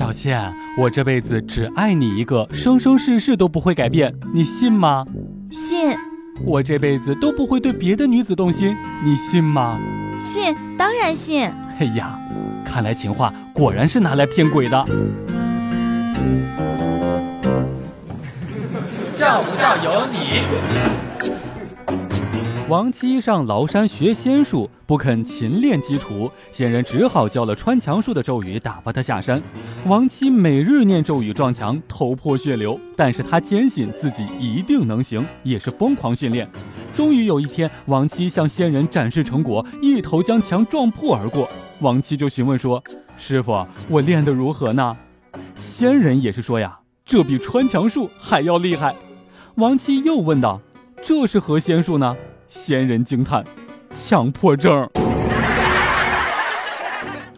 小倩，我这辈子只爱你一个，生生世世都不会改变，你信吗？信。我这辈子都不会对别的女子动心，你信吗？信，当然信。哎呀，看来情话果然是拿来骗鬼的。笑不笑由你。王七上崂山学仙术，不肯勤练基础，仙人只好教了穿墙术的咒语，打发他下山。王七每日念咒语撞墙，头破血流，但是他坚信自己一定能行，也是疯狂训练。终于有一天，王七向仙人展示成果，一头将墙撞破而过。王七就询问说：“师傅，我练得如何呢？”仙人也是说呀：“这比穿墙术还要厉害。”王七又问道：“这是何仙术呢？”仙人惊叹：“强迫症。”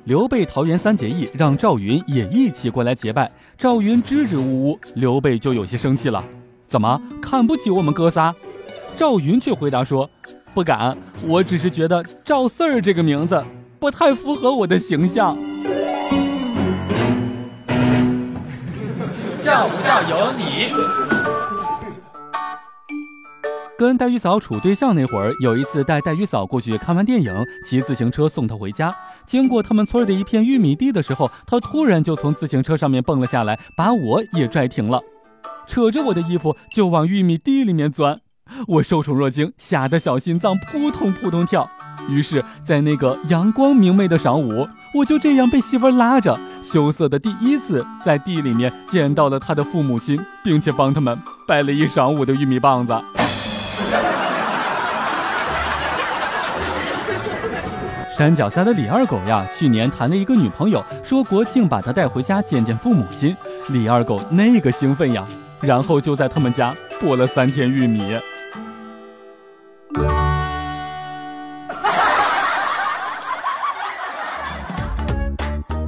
刘备桃园三结义，让赵云也一起过来结拜。赵云支支吾吾，刘备就有些生气了：“怎么看不起我们哥仨？”赵云却回答说：“不敢，我只是觉得赵四儿这个名字不太符合我的形象。”笑不笑由你。跟黛玉嫂处对象那会儿，有一次带黛玉嫂过去看完电影，骑自行车送她回家。经过他们村的一片玉米地的时候，她突然就从自行车上面蹦了下来，把我也拽停了，扯着我的衣服就往玉米地里面钻。我受宠若惊，吓得小心脏扑通扑通跳。于是，在那个阳光明媚的晌午，我就这样被媳妇拉着，羞涩的第一次在地里面见到了他的父母亲，并且帮他们掰了一晌午的玉米棒子。山脚下的李二狗呀，去年谈了一个女朋友，说国庆把她带回家见见父母亲。李二狗那个兴奋呀，然后就在他们家播了三天玉米。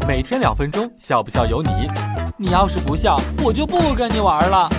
每天两分钟，笑不笑由你。你要是不笑，我就不跟你玩了。